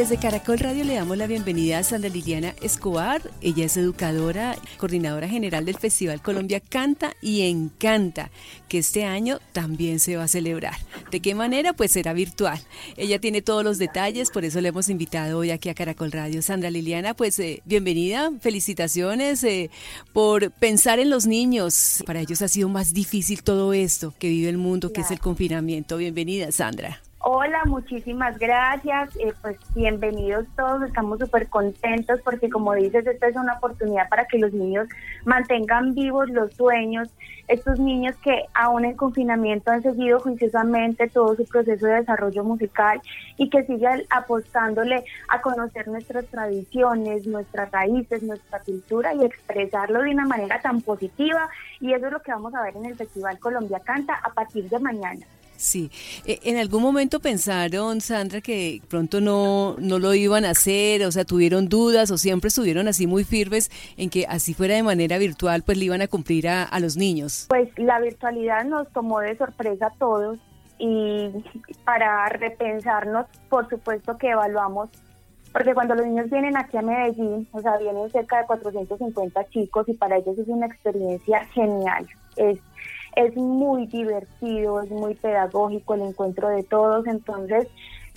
desde Caracol Radio le damos la bienvenida a Sandra Liliana Escobar. Ella es educadora, coordinadora general del Festival Colombia Canta y Encanta, que este año también se va a celebrar. ¿De qué manera? Pues será virtual. Ella tiene todos los detalles, por eso le hemos invitado hoy aquí a Caracol Radio. Sandra Liliana, pues eh, bienvenida, felicitaciones eh, por pensar en los niños. Para ellos ha sido más difícil todo esto que vive el mundo, que es el confinamiento. Bienvenida, Sandra. Hola, muchísimas gracias. Eh, pues bienvenidos todos. Estamos súper contentos porque como dices, esta es una oportunidad para que los niños mantengan vivos los sueños. Estos niños que aún en confinamiento han seguido juiciosamente todo su proceso de desarrollo musical y que siguen apostándole a conocer nuestras tradiciones, nuestras raíces, nuestra cultura y expresarlo de una manera tan positiva. Y eso es lo que vamos a ver en el Festival Colombia Canta a partir de mañana. Sí, e, en algún momento pensaron, Sandra, que pronto no, no lo iban a hacer, o sea, tuvieron dudas o siempre estuvieron así muy firmes en que así fuera de manera virtual, pues le iban a cumplir a, a los niños. Pues la virtualidad nos tomó de sorpresa a todos y para repensarnos, por supuesto que evaluamos porque cuando los niños vienen aquí a Medellín, o sea, vienen cerca de 450 chicos y para ellos es una experiencia genial. Es es muy divertido, es muy pedagógico el encuentro de todos, entonces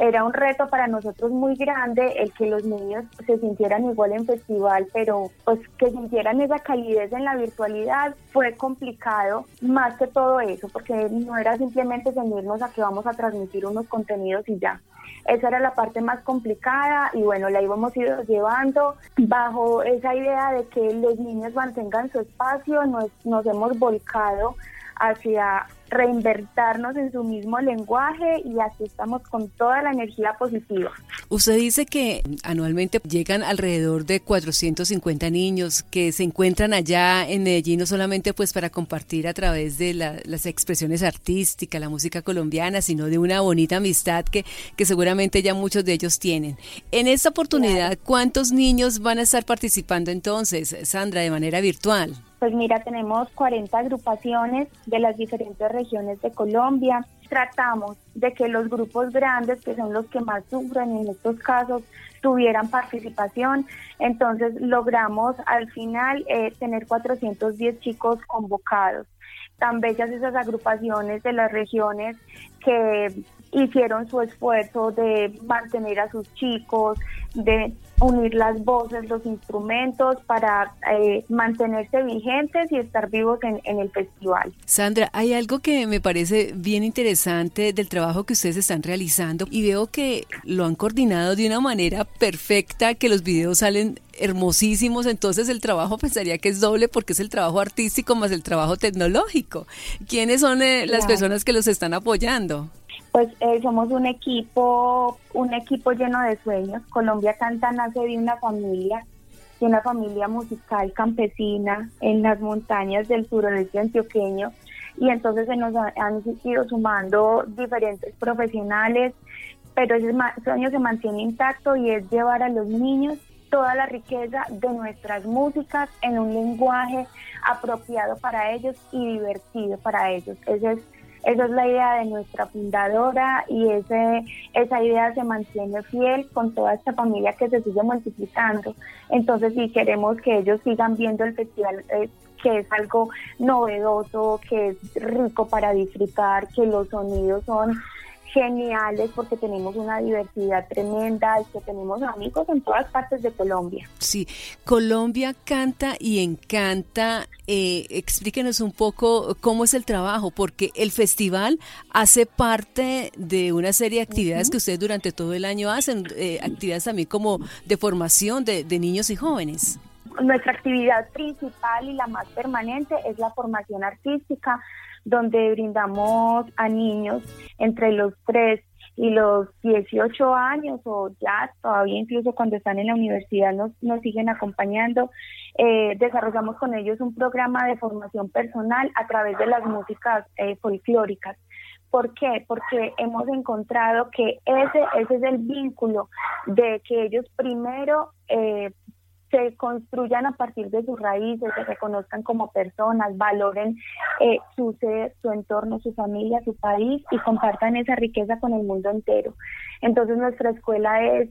era un reto para nosotros muy grande el que los niños se sintieran igual en festival, pero pues que sintieran esa calidez en la virtualidad fue complicado más que todo eso, porque no era simplemente ceñirnos a que vamos a transmitir unos contenidos y ya. Esa era la parte más complicada y bueno, la íbamos ido llevando bajo esa idea de que los niños mantengan su espacio, nos, nos hemos volcado hacia reinvertirnos en su mismo lenguaje y así estamos con toda la energía positiva. Usted dice que anualmente llegan alrededor de 450 niños que se encuentran allá en Medellín no solamente pues para compartir a través de las expresiones artísticas, la música colombiana, sino de una bonita amistad que, que seguramente ya muchos de ellos tienen. En esta oportunidad, ¿cuántos niños van a estar participando entonces, Sandra, de manera virtual? Pues mira, tenemos 40 agrupaciones de las diferentes regiones de Colombia. Tratamos de que los grupos grandes, que son los que más sufren en estos casos, tuvieran participación. Entonces logramos al final eh, tener 410 chicos convocados. Tan bellas esas agrupaciones de las regiones que hicieron su esfuerzo de mantener a sus chicos, de unir las voces, los instrumentos para eh, mantenerse vigentes y estar vivos en, en, el festival. Sandra, hay algo que me parece bien interesante del trabajo que ustedes están realizando y veo que lo han coordinado de una manera perfecta, que los videos salen hermosísimos, entonces el trabajo pensaría que es doble porque es el trabajo artístico más el trabajo tecnológico. ¿Quiénes son eh, las personas que los están apoyando? Pues eh, somos un equipo, un equipo lleno de sueños. Colombia Canta nace de una familia, de una familia musical campesina en las montañas del suroeste antioqueño y entonces se nos han ido sumando diferentes profesionales, pero ese sueño se mantiene intacto y es llevar a los niños toda la riqueza de nuestras músicas en un lenguaje apropiado para ellos y divertido para ellos. Ese es esa es la idea de nuestra fundadora y ese, esa idea se mantiene fiel con toda esta familia que se sigue multiplicando. Entonces, si queremos que ellos sigan viendo el festival, eh, que es algo novedoso, que es rico para disfrutar, que los sonidos son geniales porque tenemos una diversidad tremenda y que tenemos amigos en todas partes de Colombia. Sí, Colombia canta y encanta. Eh, explíquenos un poco cómo es el trabajo, porque el festival hace parte de una serie de actividades que ustedes durante todo el año hacen, eh, actividades también como de formación de, de niños y jóvenes. Nuestra actividad principal y la más permanente es la formación artística donde brindamos a niños entre los 3 y los 18 años o ya todavía incluso cuando están en la universidad nos, nos siguen acompañando. Eh, desarrollamos con ellos un programa de formación personal a través de las músicas eh, folclóricas. ¿Por qué? Porque hemos encontrado que ese, ese es el vínculo de que ellos primero eh, se construyan a partir de sus raíces, se reconozcan como personas, valoren eh, su ser, su entorno, su familia, su país y compartan esa riqueza con el mundo entero. Entonces nuestra escuela es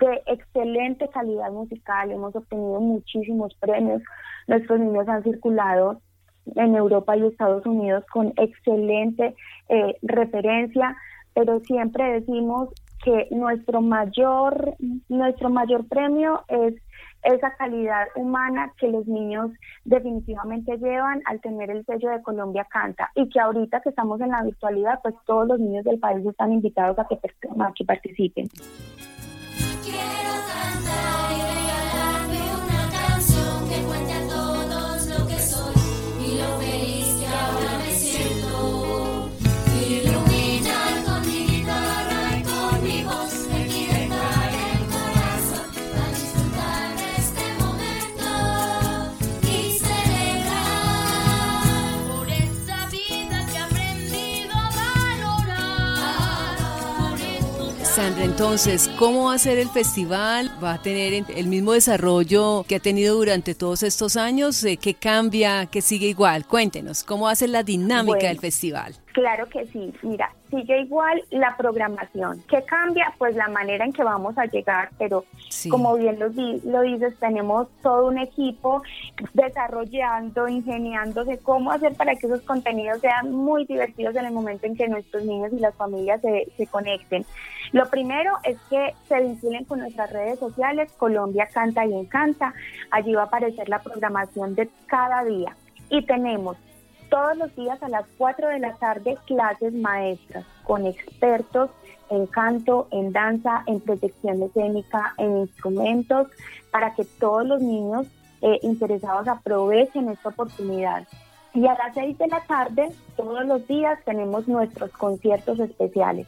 de excelente calidad musical, hemos obtenido muchísimos premios, nuestros niños han circulado en Europa y Estados Unidos con excelente eh, referencia, pero siempre decimos que nuestro mayor, nuestro mayor premio es esa calidad humana que los niños definitivamente llevan al tener el sello de Colombia Canta y que ahorita que estamos en la virtualidad, pues todos los niños del país están invitados a que, participen. Sandra, entonces, ¿cómo va a ser el festival? ¿Va a tener el mismo desarrollo que ha tenido durante todos estos años? Eh, ¿Qué cambia? ¿Qué sigue igual? Cuéntenos, ¿cómo va a ser la dinámica del festival? Claro que sí. Mira, sigue igual la programación. ¿Qué cambia? Pues la manera en que vamos a llegar, pero como bien lo, lo dices, tenemos todo un equipo desarrollando, ingeniándose cómo hacer para que esos contenidos sean muy divertidos en el momento en que nuestros niños y las familias se, se conecten. Lo primero es que se vinculen con nuestras redes sociales, Colombia Canta y Encanta. Allí va a aparecer la programación de cada día. Y tenemos todos los días a las 4 de la tarde clases maestras con expertos en canto, en danza, en protección escénica, en instrumentos, para que todos los niños eh, interesados aprovechen esta oportunidad. Y a las 6 de la tarde, todos los días, tenemos nuestros conciertos especiales.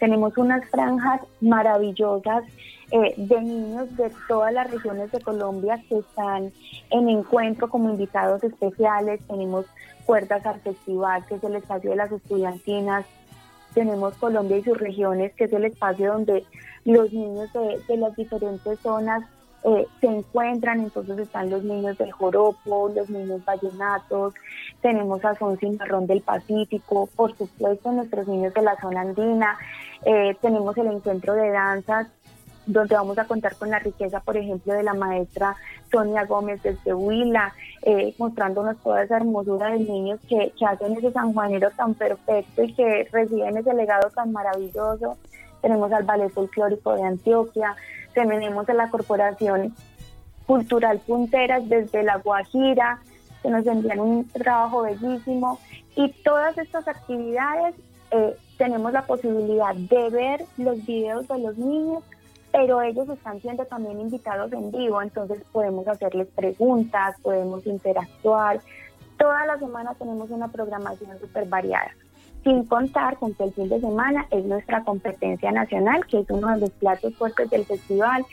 Tenemos unas franjas maravillosas eh, de niños de todas las regiones de Colombia que están en encuentro como invitados especiales. Tenemos Cuerdas al Festival, que es el espacio de las estudiantinas. Tenemos Colombia y sus regiones, que es el espacio donde los niños de, las diferentes zonas eh, se encuentran, entonces están los niños del Joropo, los niños vallenatos, tenemos a Son Cimarrón del Pacífico, por supuesto nuestros niños de la zona andina, eh, tenemos el encuentro de danzas donde vamos a contar con la riqueza, por ejemplo, de la maestra Sonia Gómez desde Huila, eh, mostrándonos toda esa hermosura de niños que, hacen ese sanjuanero tan perfecto y que reciben ese legado tan maravilloso. Tenemos al Ballet Folclórico de Antioquia, tenemos a la Corporación Cultural Punteras desde La Guajira, que nos envían un trabajo bellísimo. Y todas estas actividades eh, tenemos la posibilidad de ver los videos de los niños pero ellos están siendo también invitados en vivo, entonces podemos hacerles preguntas, podemos interactuar. Toda la semana tenemos una programación súper variada, sin contar con que el fin de semana es nuestra competencia nacional, que es uno de los platos fuertes del festival,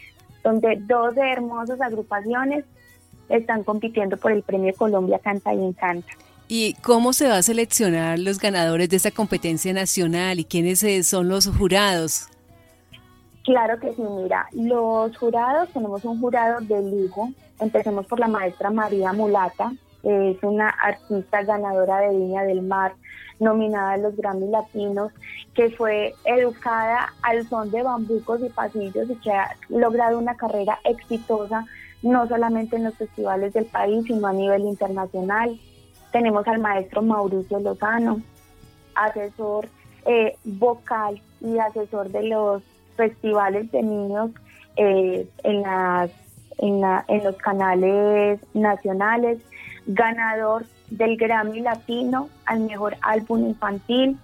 donde 12 hermosas agrupaciones están compitiendo por el Premio Colombia Canta y Encanta. ¿Y cómo se va a seleccionar los ganadores de esta competencia nacional y quiénes eh, son los jurados? Claro que sí, mira, los jurados, tenemos un jurado de lujo. Empecemos por la maestra María Mulata, es una artista ganadora de Viña del Mar, nominada a los Grammy Latinos, que fue educada al son de bambucos y pasillos y que ha logrado una carrera exitosa no solamente en los festivales del país, sino a nivel internacional. Tenemos al maestro Mauricio Lozano, asesor eh, vocal y asesor de los festivales de niños eh, en, las, en, la, en los canales nacionales, ganador del Grammy Latino al mejor álbum infantil.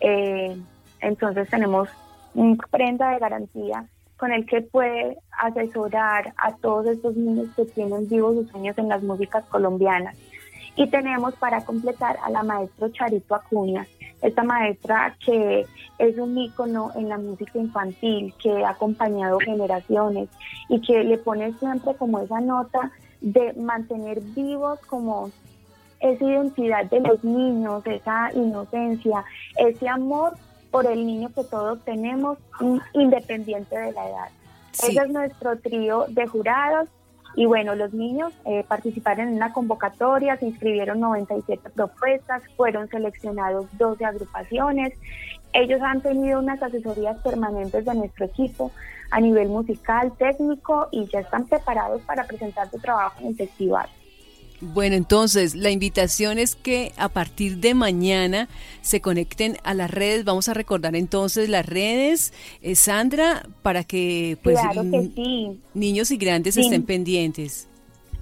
Eh, entonces tenemos un prenda de garantía con el que puede asesorar a todos estos niños que tienen vivos sus sueños en las músicas colombianas. Y tenemos para completar a la maestra Charito Acuña, esta maestra que es un ícono en la música infantil, que ha acompañado generaciones y que le pone siempre como esa nota de mantener vivos como esa identidad de los niños, esa inocencia, ese amor por el niño que todos tenemos, independiente de la edad. Ese es nuestro trío de jurados Y bueno, los niños eh, participaron en una convocatoria, se inscribieron 97 propuestas, fueron seleccionados 12 agrupaciones. Ellos han tenido unas asesorías permanentes de nuestro equipo a nivel musical, técnico y ya están preparados para presentar su trabajo en el festival. Bueno, entonces la invitación es que a partir de mañana se conecten a las redes. Vamos a recordar entonces las redes, eh, Sandra, para que pues niños y grandes estén pendientes.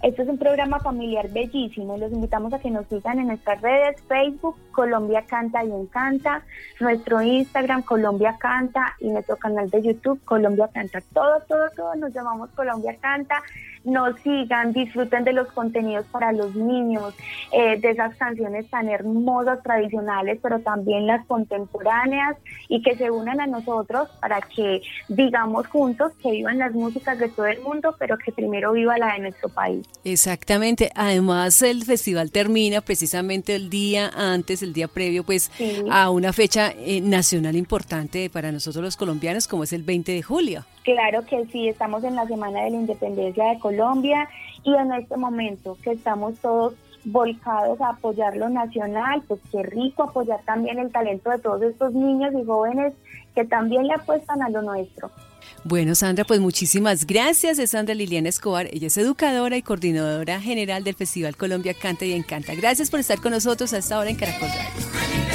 Este es un programa familiar bellísimo. Los invitamos a que nos sigan en nuestras redes, Facebook, Colombia Canta y Encanta, nuestro Instagram, Colombia Canta, y nuestro canal de YouTube, Colombia Canta. Todo, todo, todo nos llamamos Colombia Canta nos sigan, disfruten de los contenidos para los niños, eh, de esas canciones tan hermosas, tradicionales, pero también las contemporáneas y que se unan a nosotros para que digamos juntos que vivan las músicas de todo el mundo, pero que primero viva la de nuestro país. Exactamente. Además, el festival termina precisamente el día antes, el día previo, pues a una fecha eh, nacional importante para nosotros los colombianos, como es el 20 de julio. Claro que sí, estamos en la Semana de la Independencia de Colombia y en este momento que estamos todos volcados a apoyar lo nacional, pues qué rico apoyar también el talento de todos estos niños y jóvenes que también le apuestan a lo nuestro. Bueno, Sandra, pues muchísimas gracias. Es Sandra Liliana Escobar. Ella es educadora y coordinadora general del Festival Colombia Canta y Encanta. Gracias por estar con nosotros a esta hora en Caracol Radio.